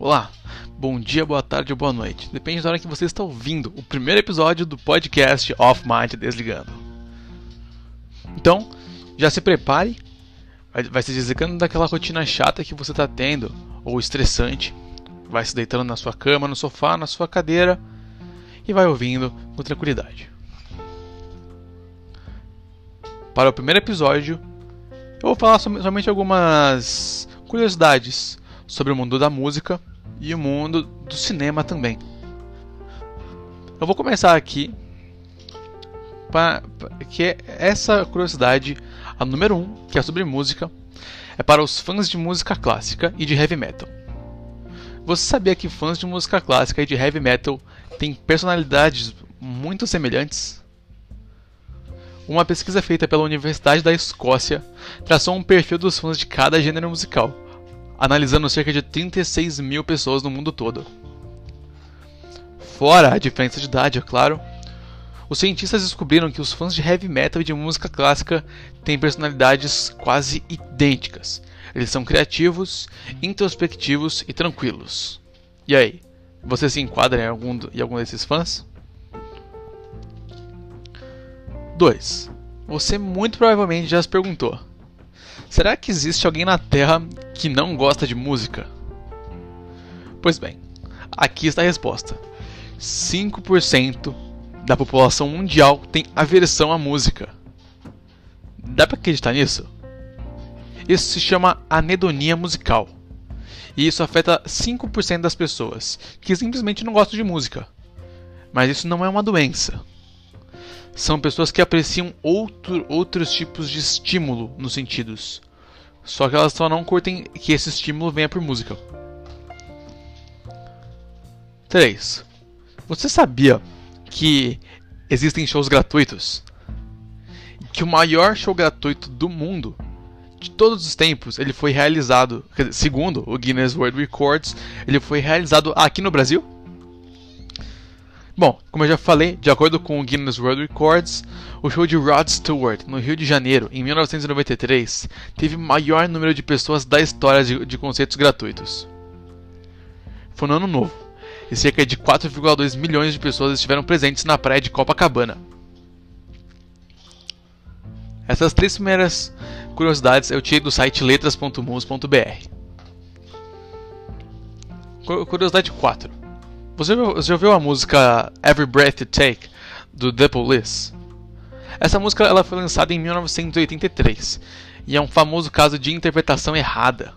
Olá, bom dia, boa tarde ou boa noite. Depende da hora que você está ouvindo o primeiro episódio do podcast Off Mind Desligando. Então, já se prepare, vai se desligando daquela rotina chata que você está tendo, ou estressante. Vai se deitando na sua cama, no sofá, na sua cadeira e vai ouvindo com tranquilidade. Para o primeiro episódio, eu vou falar somente algumas curiosidades sobre o mundo da música e o mundo do cinema também. Eu vou começar aqui para que é essa curiosidade, a número 1, um, que é sobre música, é para os fãs de música clássica e de heavy metal. Você sabia que fãs de música clássica e de heavy metal têm personalidades muito semelhantes? Uma pesquisa feita pela Universidade da Escócia traçou um perfil dos fãs de cada gênero musical, analisando cerca de 36 mil pessoas no mundo todo. Fora a diferença de idade, é claro, os cientistas descobriram que os fãs de heavy metal e de música clássica têm personalidades quase idênticas. Eles são criativos, introspectivos e tranquilos. E aí, você se enquadra em algum, em algum desses fãs? 2. Você muito provavelmente já se perguntou: Será que existe alguém na Terra que não gosta de música? Pois bem, aqui está a resposta: 5% da população mundial tem aversão à música. Dá para acreditar nisso? Isso se chama anedonia musical. E isso afeta 5% das pessoas que simplesmente não gostam de música. Mas isso não é uma doença. São pessoas que apreciam outro, outros tipos de estímulo nos sentidos. Só que elas só não curtem que esse estímulo venha por música. 3. Você sabia que existem shows gratuitos? Que o maior show gratuito do mundo, de todos os tempos, ele foi realizado, segundo o Guinness World Records, ele foi realizado aqui no Brasil? Bom, como eu já falei, de acordo com o Guinness World Records, o show de Rod Stewart, no Rio de Janeiro, em 1993, teve o maior número de pessoas da história de, de concertos gratuitos. Foi no ano novo, e cerca de 4,2 milhões de pessoas estiveram presentes na praia de Copacabana. Essas três primeiras curiosidades eu tirei do site letras.mus.br. Curiosidade 4. Você, você ouviu a música Every Breath You Take do The Police? Essa música ela foi lançada em 1983 e é um famoso caso de interpretação errada.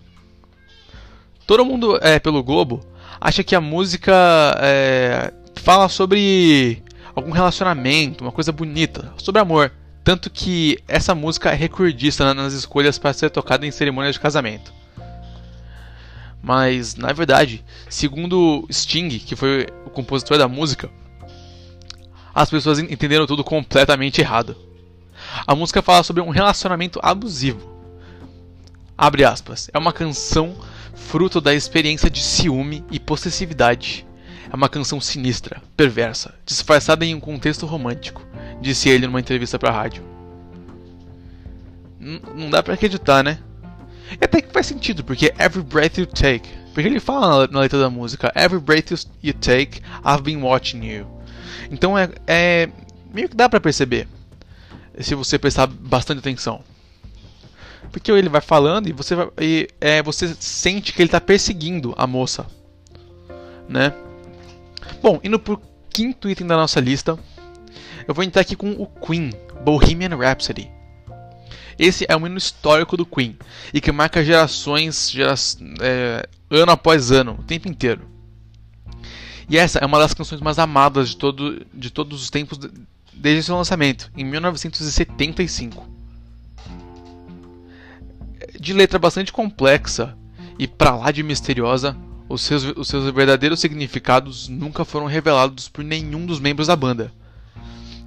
Todo mundo é, pelo Globo acha que a música é, fala sobre algum relacionamento, uma coisa bonita, sobre amor. Tanto que essa música é recordista nas escolhas para ser tocada em cerimônias de casamento. Mas, na verdade, segundo Sting, que foi o compositor da música, as pessoas entenderam tudo completamente errado. A música fala sobre um relacionamento abusivo. Abre aspas. É uma canção fruto da experiência de ciúme e possessividade. É uma canção sinistra, perversa, disfarçada em um contexto romântico, disse ele numa entrevista para a rádio. N não dá para acreditar, né? E até que faz sentido, porque every breath you take. Porque ele fala na letra da música: Every breath you take, I've been watching you. Então é, é meio que dá pra perceber. Se você prestar bastante atenção. Porque ele vai falando e você, vai, e, é, você sente que ele está perseguindo a moça. Né? Bom, indo pro quinto item da nossa lista, eu vou entrar aqui com o Queen, Bohemian Rhapsody. Esse é um hino histórico do Queen e que marca gerações, gera, é, ano após ano, o tempo inteiro. E essa é uma das canções mais amadas de, todo, de todos os tempos desde seu lançamento, em 1975. De letra bastante complexa e pra lá de misteriosa, os seus, os seus verdadeiros significados nunca foram revelados por nenhum dos membros da banda,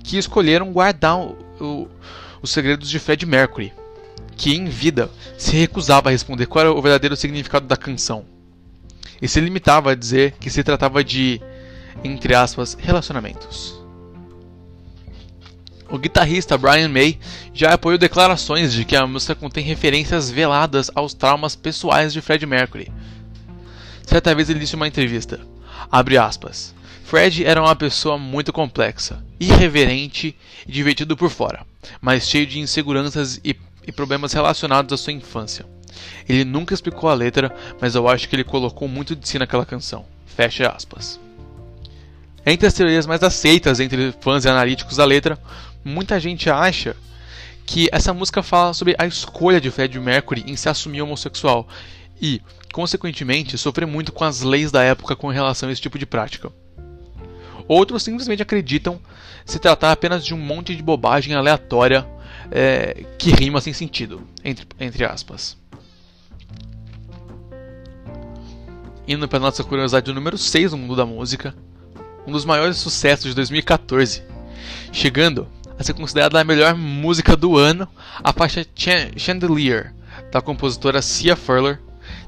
que escolheram guardar o, o os Segredos de Fred Mercury, que em vida se recusava a responder qual era o verdadeiro significado da canção. E se limitava a dizer que se tratava de, entre aspas, relacionamentos. O guitarrista Brian May já apoiou declarações de que a música contém referências veladas aos traumas pessoais de Fred Mercury. Certa vez ele disse em uma entrevista, abre aspas, Fred era uma pessoa muito complexa, irreverente e divertido por fora, mas cheio de inseguranças e, e problemas relacionados à sua infância. Ele nunca explicou a letra, mas eu acho que ele colocou muito de si naquela canção. Fecha aspas. Entre as teorias mais aceitas entre fãs e analíticos da letra, muita gente acha que essa música fala sobre a escolha de Freddie Mercury em se assumir homossexual e, consequentemente, sofrer muito com as leis da época com relação a esse tipo de prática. Outros simplesmente acreditam se tratar apenas de um monte de bobagem aleatória é, que rima sem sentido, entre, entre aspas. Indo para nossa curiosidade número 6 no mundo da música, um dos maiores sucessos de 2014, chegando a ser considerada a melhor música do ano, a faixa Chandelier, da compositora Cia Furler,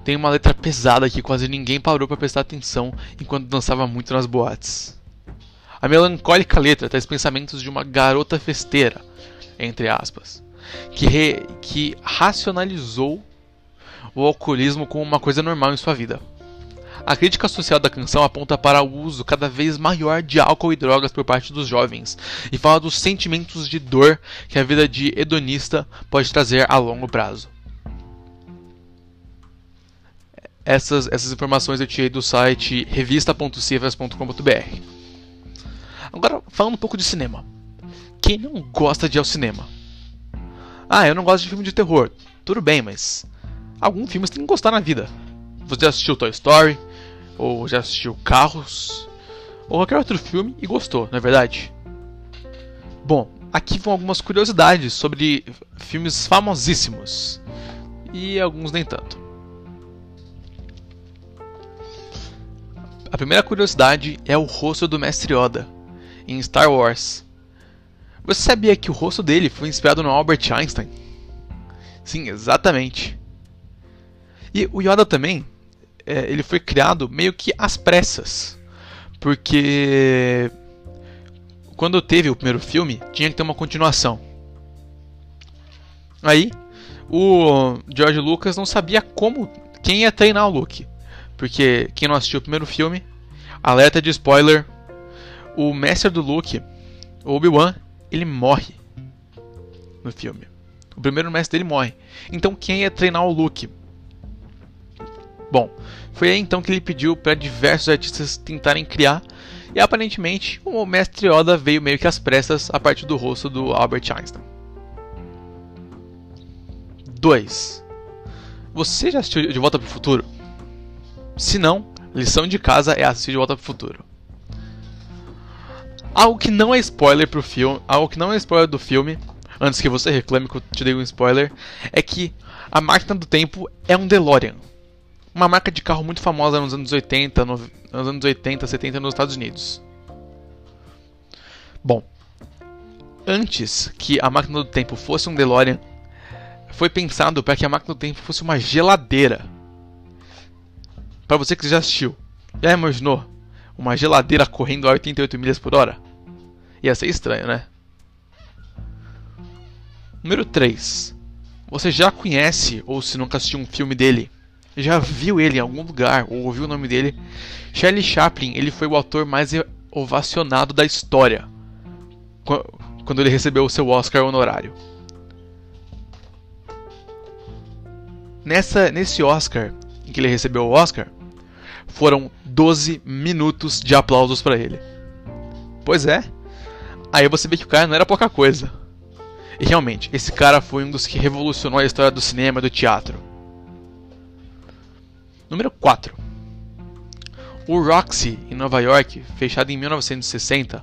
tem uma letra pesada que quase ninguém parou para prestar atenção enquanto dançava muito nas boates. A melancólica letra traz pensamentos de uma garota festeira, entre aspas, que, re, que racionalizou o alcoolismo como uma coisa normal em sua vida. A crítica social da canção aponta para o uso cada vez maior de álcool e drogas por parte dos jovens e fala dos sentimentos de dor que a vida de hedonista pode trazer a longo prazo. Essas, essas informações eu tirei do site revista.cifras.com.br. Agora, falando um pouco de cinema. Quem não gosta de ir ao cinema? Ah, eu não gosto de filme de terror. Tudo bem, mas algum filme você tem que gostar na vida. Você já assistiu Toy Story? ou já assistiu Carros, ou qualquer outro filme e gostou, não é verdade? Bom, aqui vão algumas curiosidades sobre filmes famosíssimos e alguns nem tanto. A primeira curiosidade é o rosto do Mestre Yoda em Star Wars. Você sabia que o rosto dele foi inspirado no Albert Einstein? Sim, exatamente. E o Yoda também é, ele foi criado meio que às pressas. Porque quando teve o primeiro filme, tinha que ter uma continuação. Aí, o George Lucas não sabia como quem ia treinar o Luke. Porque quem não assistiu o primeiro filme, alerta de spoiler, o mestre do Luke, Obi-Wan, ele morre no filme. O primeiro mestre dele morre. Então quem ia treinar o Luke? Bom, foi aí então que ele pediu para diversos artistas tentarem criar, e aparentemente o mestre Yoda veio meio que às pressas a partir do rosto do Albert Einstein. 2. Você já assistiu De Volta para o Futuro? Se não, lição de casa é assistir De Volta para o Futuro. Algo que não é spoiler pro filme, algo que não é spoiler do filme, antes que você reclame que eu te dei um spoiler, é que a máquina do tempo é um DeLorean uma marca de carro muito famosa nos anos 80, no, nos anos 80, 70 nos Estados Unidos. Bom, antes que a máquina do tempo fosse um DeLorean, foi pensado para que a máquina do tempo fosse uma geladeira. Para você que já assistiu, já imaginou uma geladeira correndo a 88 milhas por hora? Ia ser estranho, né? Número 3. Você já conhece, ou se nunca assistiu um filme dele, já viu ele em algum lugar ou ouviu o nome dele. Charlie Chaplin, ele foi o ator mais ovacionado da história quando ele recebeu o seu Oscar honorário. Nessa, nesse Oscar, em que ele recebeu o Oscar, foram 12 minutos de aplausos para ele. Pois é. Aí você vê que o cara não era pouca coisa. E realmente, esse cara foi um dos que revolucionou a história do cinema e do teatro. Número 4. O Roxy, em Nova York, fechado em 1960,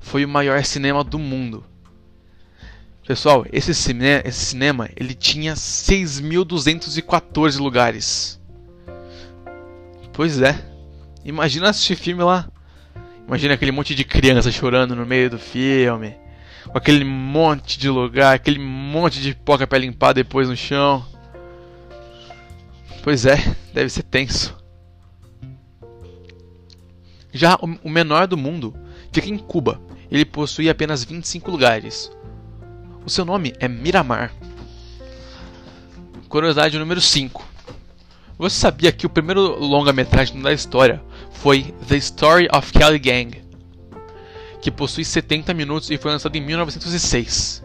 foi o maior cinema do mundo. Pessoal, esse, cine esse cinema ele tinha 6.214 lugares. Pois é. Imagina assistir filme lá. Imagina aquele monte de criança chorando no meio do filme. Com aquele monte de lugar, aquele monte de pipoca pra limpar depois no chão. Pois é, deve ser tenso. Já o menor do mundo fica em Cuba. Ele possui apenas 25 lugares. O seu nome é Miramar. Curiosidade número 5. Você sabia que o primeiro longa-metragem da história foi The Story of Kelly Gang, que possui 70 minutos e foi lançado em 1906.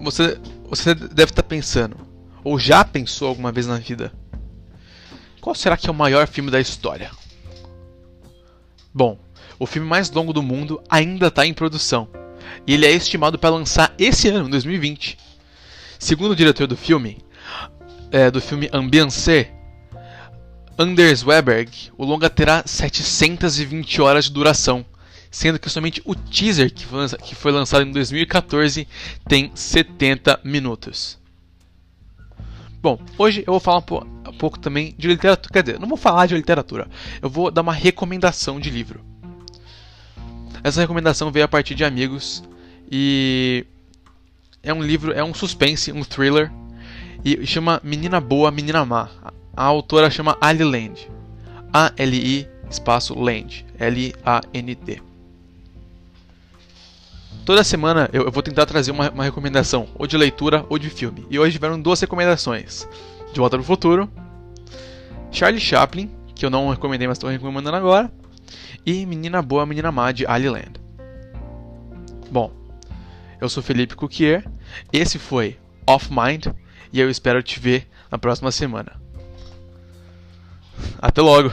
Você, você deve estar pensando, ou já pensou alguma vez na vida, qual será que é o maior filme da história? Bom, o filme mais longo do mundo ainda está em produção, e ele é estimado para lançar esse ano, 2020. Segundo o diretor do filme, é, do filme Ambiance, Anders Weberg, o longa terá 720 horas de duração, sendo que somente o teaser que foi, lançado em 2014 tem 70 minutos. Bom, hoje eu vou falar um pouco também de literatura, quer dizer, não vou falar de literatura, eu vou dar uma recomendação de livro. Essa recomendação veio a partir de amigos e é um livro, é um suspense, um thriller e chama Menina Boa, Menina Má. A autora chama Ali Land. A-L-I espaço Land. L-A-N-D. Toda semana eu, vou tentar trazer uma, uma, recomendação, ou de leitura ou de filme. E hoje tiveram duas recomendações: De Volta para o Futuro, Charlie Chaplin, que eu não recomendei, mas estou recomendando agora, e Menina Boa, Menina Má de Ali Land. Bom, eu sou Felipe Cuquier, esse foi Off Mind e eu espero te ver na próxima semana. Até logo!